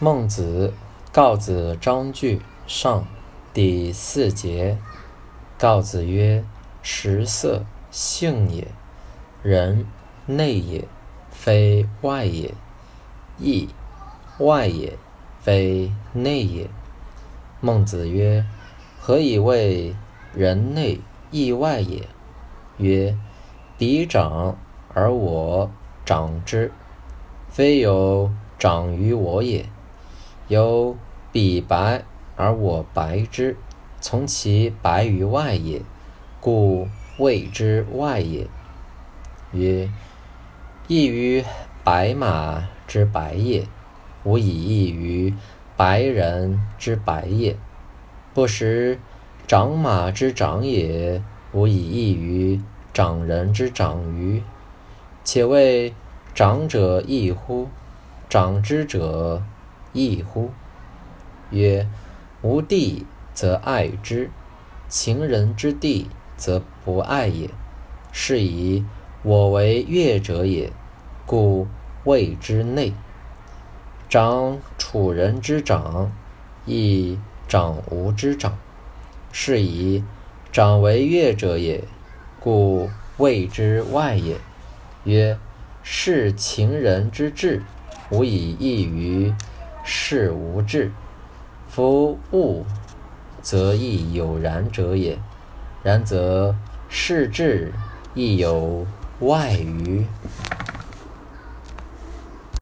孟子告子章句上第四节。告子曰：“食色，性也；人内也，非外也；义外也，非内也。”孟子曰：“何以谓人内义外也？”曰：“彼长而我长之，非有长于我也。”有彼白而我白之，从其白于外也，故谓之外也。曰：异于白马之白也，无以异于白人之白也；不识长马之长也，无以异于长人之长于。且谓长者异乎？长之者。异乎？曰：无地则爱之，情人之地则不爱也。是以我为乐者也，故谓之内。长楚人之长，亦长吾之长。是以长为乐者也，故谓之外也。曰：是情人之志，无以异于。是无志，夫物则亦有然者也。然则事志亦有外于。